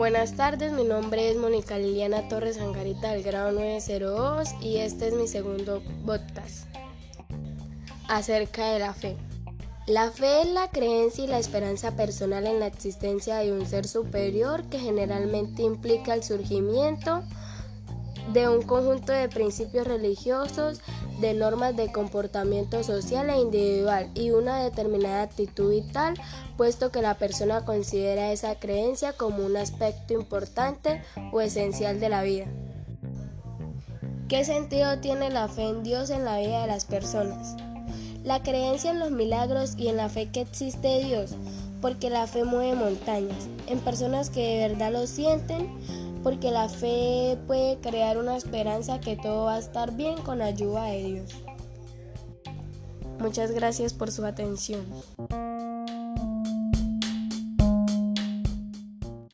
Buenas tardes, mi nombre es Mónica Liliana Torres Angarita del grado 902 y este es mi segundo podcast acerca de la fe. La fe es la creencia y la esperanza personal en la existencia de un ser superior que generalmente implica el surgimiento de un conjunto de principios religiosos, de normas de comportamiento social e individual y una determinada actitud vital, puesto que la persona considera esa creencia como un aspecto importante o esencial de la vida. ¿Qué sentido tiene la fe en Dios en la vida de las personas? La creencia en los milagros y en la fe que existe Dios, porque la fe mueve montañas, en personas que de verdad lo sienten, porque la fe puede crear una esperanza que todo va a estar bien con ayuda de Dios. Muchas gracias por su atención.